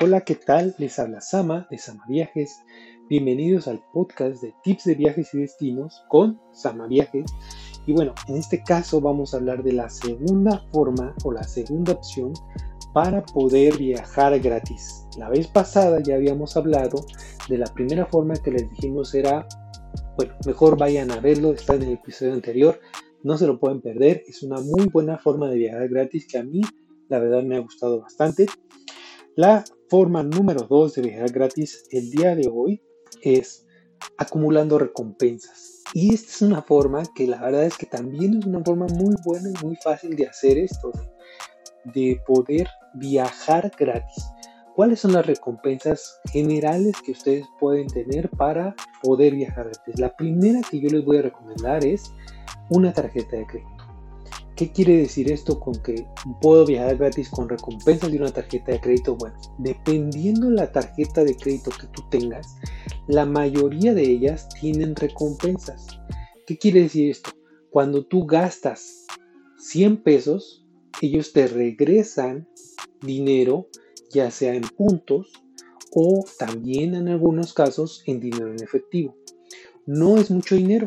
Hola, ¿qué tal? Les habla Sama de Sama Viajes. Bienvenidos al podcast de tips de viajes y destinos con Sama Viajes. Y bueno, en este caso vamos a hablar de la segunda forma o la segunda opción para poder viajar gratis. La vez pasada ya habíamos hablado de la primera forma que les dijimos era, bueno, mejor vayan a verlo, está en el episodio anterior, no se lo pueden perder, es una muy buena forma de viajar gratis que a mí la verdad me ha gustado bastante. La forma número 2 de viajar gratis el día de hoy es acumulando recompensas. Y esta es una forma que la verdad es que también es una forma muy buena y muy fácil de hacer esto, de poder viajar gratis. ¿Cuáles son las recompensas generales que ustedes pueden tener para poder viajar gratis? La primera que yo les voy a recomendar es una tarjeta de crédito. ¿Qué quiere decir esto con que puedo viajar gratis con recompensas de una tarjeta de crédito? Bueno, dependiendo de la tarjeta de crédito que tú tengas, la mayoría de ellas tienen recompensas. ¿Qué quiere decir esto? Cuando tú gastas 100 pesos, ellos te regresan dinero, ya sea en puntos o también en algunos casos en dinero en efectivo. No es mucho dinero,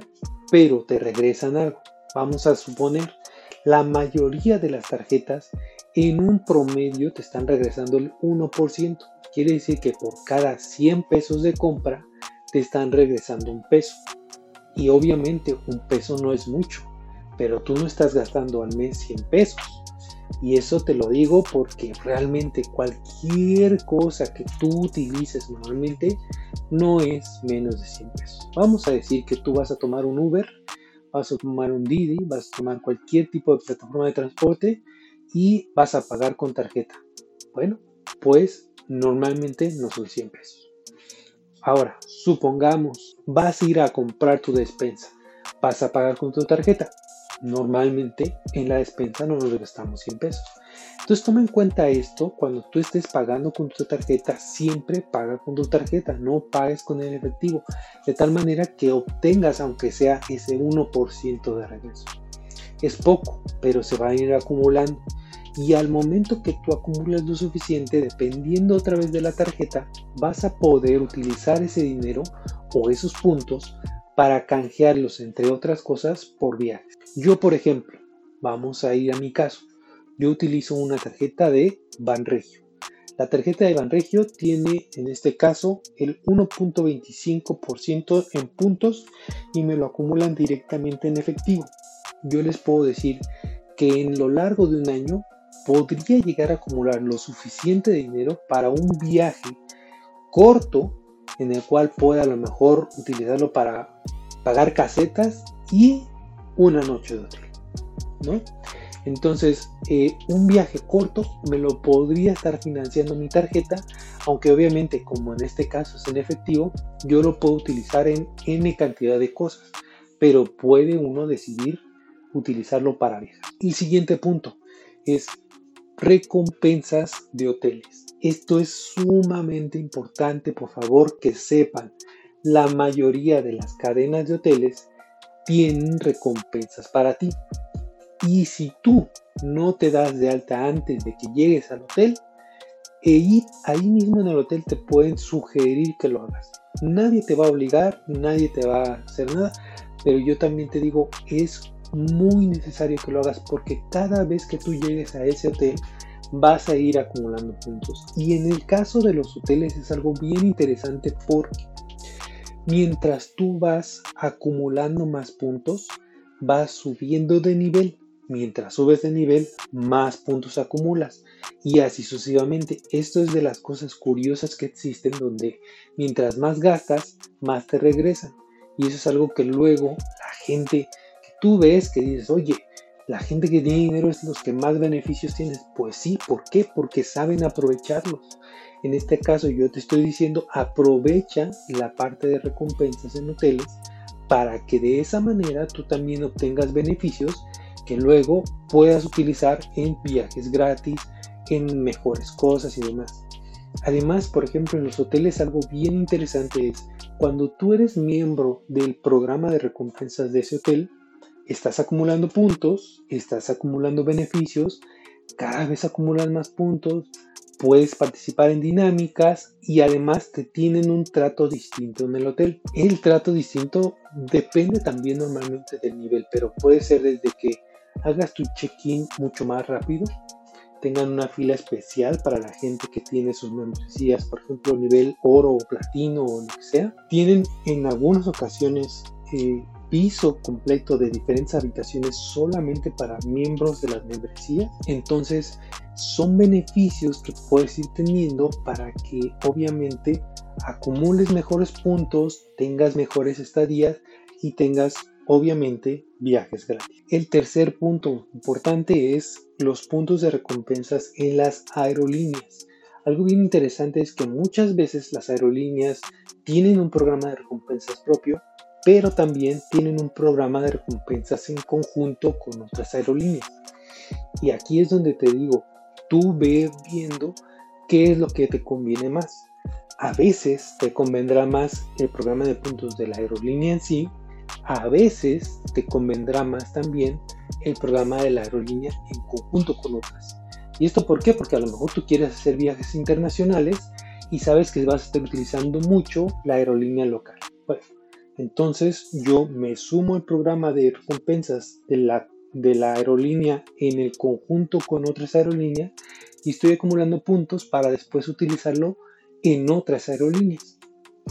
pero te regresan algo. Vamos a suponer la mayoría de las tarjetas en un promedio te están regresando el 1%. Quiere decir que por cada 100 pesos de compra te están regresando un peso. Y obviamente un peso no es mucho, pero tú no estás gastando al mes 100 pesos. Y eso te lo digo porque realmente cualquier cosa que tú utilices normalmente no es menos de 100 pesos. Vamos a decir que tú vas a tomar un Uber vas a tomar un Didi, vas a tomar cualquier tipo de plataforma de transporte y vas a pagar con tarjeta. Bueno, pues normalmente no son 100 pesos. Ahora, supongamos, vas a ir a comprar tu despensa, vas a pagar con tu tarjeta. Normalmente en la despensa no nos gastamos 100 pesos. Entonces toma en cuenta esto cuando tú estés pagando con tu tarjeta, siempre paga con tu tarjeta, no pagues con el efectivo, de tal manera que obtengas aunque sea ese 1% de regreso. Es poco, pero se va a ir acumulando. Y al momento que tú acumulas lo suficiente, dependiendo otra vez de la tarjeta, vas a poder utilizar ese dinero o esos puntos para canjearlos, entre otras cosas, por viajes. Yo, por ejemplo, vamos a ir a mi caso yo utilizo una tarjeta de Banregio. La tarjeta de Banregio tiene en este caso el 1.25% en puntos y me lo acumulan directamente en efectivo. Yo les puedo decir que en lo largo de un año podría llegar a acumular lo suficiente dinero para un viaje corto en el cual pueda a lo mejor utilizarlo para pagar casetas y una noche de hotel. ¿no? Entonces, eh, un viaje corto me lo podría estar financiando mi tarjeta, aunque obviamente como en este caso es en efectivo, yo lo puedo utilizar en N cantidad de cosas, pero puede uno decidir utilizarlo para viajar. El siguiente punto es recompensas de hoteles. Esto es sumamente importante, por favor que sepan, la mayoría de las cadenas de hoteles tienen recompensas para ti. Y si tú no te das de alta antes de que llegues al hotel, e ahí mismo en el hotel te pueden sugerir que lo hagas. Nadie te va a obligar, nadie te va a hacer nada, pero yo también te digo, es muy necesario que lo hagas porque cada vez que tú llegues a ese hotel vas a ir acumulando puntos. Y en el caso de los hoteles es algo bien interesante porque mientras tú vas acumulando más puntos, vas subiendo de nivel. Mientras subes de nivel, más puntos acumulas. Y así sucesivamente. Esto es de las cosas curiosas que existen donde mientras más gastas, más te regresan. Y eso es algo que luego la gente que tú ves que dices, oye, la gente que tiene dinero es los que más beneficios tienes. Pues sí, ¿por qué? Porque saben aprovecharlos. En este caso yo te estoy diciendo, aprovecha la parte de recompensas en hoteles para que de esa manera tú también obtengas beneficios que luego puedas utilizar en viajes gratis, en mejores cosas y demás. Además, por ejemplo, en los hoteles algo bien interesante es cuando tú eres miembro del programa de recompensas de ese hotel, estás acumulando puntos, estás acumulando beneficios, cada vez acumulas más puntos, puedes participar en dinámicas y además te tienen un trato distinto en el hotel. El trato distinto depende también normalmente del nivel, pero puede ser desde que hagas tu check-in mucho más rápido, tengan una fila especial para la gente que tiene sus membresías, por ejemplo, nivel oro o platino o lo que sea. Tienen en algunas ocasiones eh, piso completo de diferentes habitaciones solamente para miembros de las membresías. Entonces, son beneficios que puedes ir teniendo para que obviamente acumules mejores puntos, tengas mejores estadías y tengas obviamente viajes gratis. El tercer punto importante es los puntos de recompensas en las aerolíneas. Algo bien interesante es que muchas veces las aerolíneas tienen un programa de recompensas propio, pero también tienen un programa de recompensas en conjunto con otras aerolíneas. Y aquí es donde te digo, tú ve viendo qué es lo que te conviene más. A veces te convendrá más el programa de puntos de la aerolínea en sí, a veces te convendrá más también el programa de la aerolínea en conjunto con otras. ¿Y esto por qué? Porque a lo mejor tú quieres hacer viajes internacionales y sabes que vas a estar utilizando mucho la aerolínea local. Bueno, entonces yo me sumo al programa de recompensas de la de la aerolínea en el conjunto con otras aerolíneas y estoy acumulando puntos para después utilizarlo en otras aerolíneas.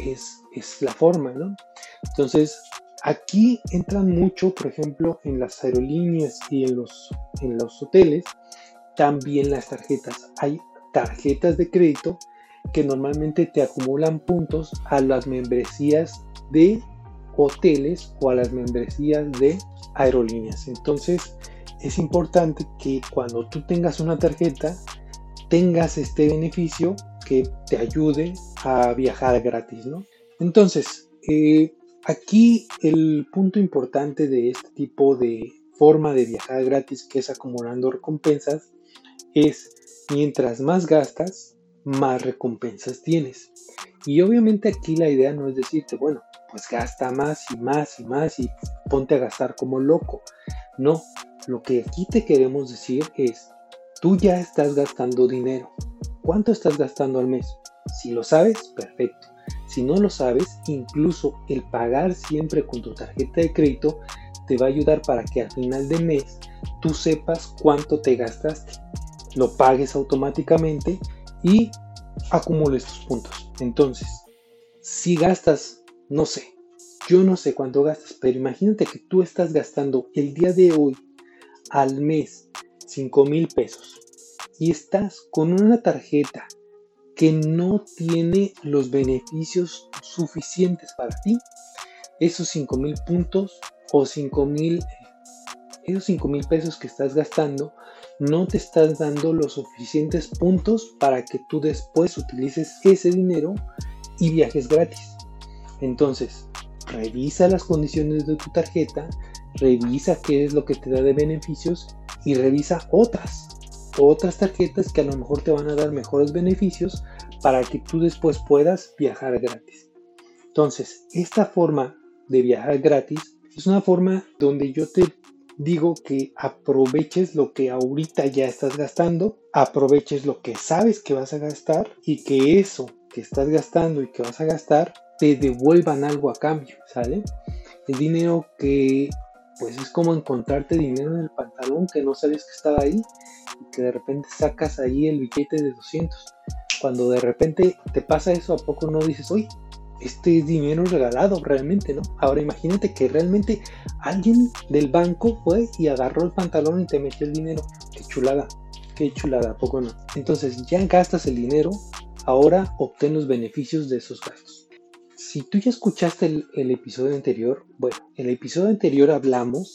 Es, es la forma, ¿no? Entonces, aquí entran mucho, por ejemplo, en las aerolíneas y en los, en los hoteles, también las tarjetas. Hay tarjetas de crédito que normalmente te acumulan puntos a las membresías de hoteles o a las membresías de aerolíneas. Entonces es importante que cuando tú tengas una tarjeta tengas este beneficio que te ayude a viajar gratis, ¿no? Entonces, eh, aquí el punto importante de este tipo de forma de viajar gratis que es acumulando recompensas es mientras más gastas, más recompensas tienes. Y obviamente aquí la idea no es decirte, bueno, pues gasta más y más y más y ponte a gastar como loco. No, lo que aquí te queremos decir es, tú ya estás gastando dinero. ¿Cuánto estás gastando al mes? Si lo sabes, perfecto. Si no lo sabes, incluso el pagar siempre con tu tarjeta de crédito te va a ayudar para que al final de mes tú sepas cuánto te gastaste, lo pagues automáticamente y acumules tus puntos. Entonces, si gastas no sé, yo no sé cuánto gastas, pero imagínate que tú estás gastando el día de hoy al mes 5 mil pesos y estás con una tarjeta que no tiene los beneficios suficientes para ti. Esos 5 mil puntos o 5 mil, esos 5 mil pesos que estás gastando no te estás dando los suficientes puntos para que tú después utilices ese dinero y viajes gratis. Entonces, revisa las condiciones de tu tarjeta, revisa qué es lo que te da de beneficios y revisa otras, otras tarjetas que a lo mejor te van a dar mejores beneficios para que tú después puedas viajar gratis. Entonces, esta forma de viajar gratis es una forma donde yo te digo que aproveches lo que ahorita ya estás gastando, aproveches lo que sabes que vas a gastar y que eso que estás gastando y que vas a gastar te devuelvan algo a cambio, ¿sale? El dinero que pues es como encontrarte dinero en el pantalón que no sabes que estaba ahí y que de repente sacas ahí el billete de 200. Cuando de repente te pasa eso, ¿a poco no dices, oye, este es dinero regalado realmente, ¿no? Ahora imagínate que realmente alguien del banco fue y agarró el pantalón y te metió el dinero. Qué chulada, qué chulada, ¿a poco no? Entonces ya gastas el dinero, ahora obtén los beneficios de esos gastos si tú ya escuchaste el, episodio anterior, bueno, en el episodio anterior hablamos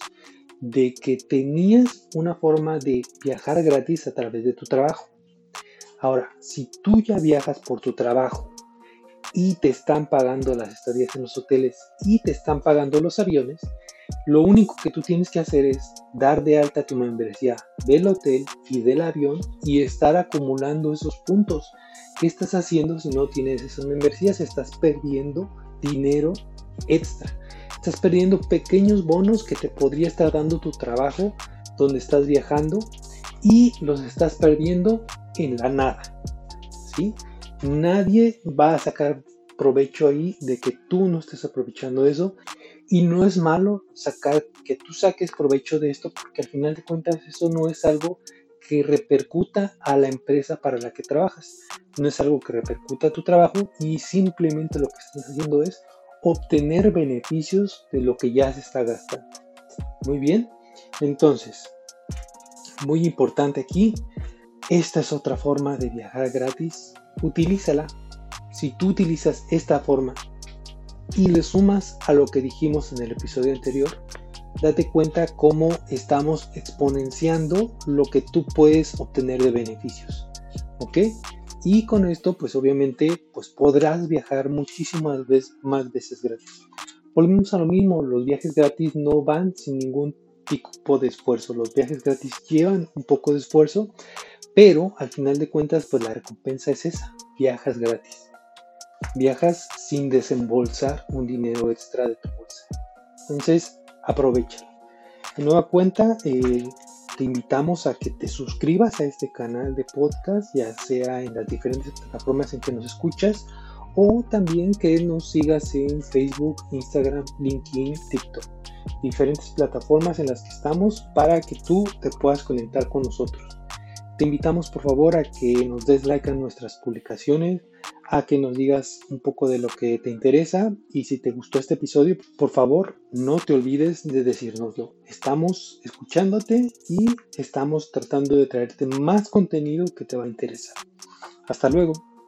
de que tenías una forma de viajar gratis a través de tu trabajo. Ahora, si tú ya viajas por tu trabajo y te están pagando las estadías en los hoteles y te están pagando los aviones, lo único que tú tienes que hacer es dar de alta tu membresía del hotel y del avión y estar acumulando esos puntos ¿Qué estás haciendo si no tienes esas membresías? Estás perdiendo dinero extra. Estás perdiendo pequeños bonos que te podría estar dando tu trabajo donde estás viajando y los estás perdiendo en la nada. ¿sí? Nadie va a sacar provecho ahí de que tú no estés aprovechando eso y no es malo sacar que tú saques provecho de esto porque al final de cuentas eso no es algo que repercuta a la empresa para la que trabajas. No es algo que repercuta a tu trabajo y simplemente lo que estás haciendo es obtener beneficios de lo que ya se está gastando. Muy bien, entonces, muy importante aquí, esta es otra forma de viajar gratis. Utilízala. Si tú utilizas esta forma y le sumas a lo que dijimos en el episodio anterior, date cuenta cómo estamos exponenciando lo que tú puedes obtener de beneficios. ¿Ok? Y con esto, pues obviamente, pues podrás viajar muchísimas veces, más veces gratis. Volvemos a lo mismo, los viajes gratis no van sin ningún tipo de esfuerzo. Los viajes gratis llevan un poco de esfuerzo, pero al final de cuentas, pues la recompensa es esa, viajas gratis. Viajas sin desembolsar un dinero extra de tu bolsa. Entonces, aprovecha. De nueva cuenta, eh, te invitamos a que te suscribas a este canal de podcast, ya sea en las diferentes plataformas en que nos escuchas o también que nos sigas en Facebook, Instagram, LinkedIn, TikTok. Diferentes plataformas en las que estamos para que tú te puedas conectar con nosotros. Te invitamos por favor a que nos des like a nuestras publicaciones, a que nos digas un poco de lo que te interesa y si te gustó este episodio, por favor no te olvides de decírnoslo. Estamos escuchándote y estamos tratando de traerte más contenido que te va a interesar. Hasta luego.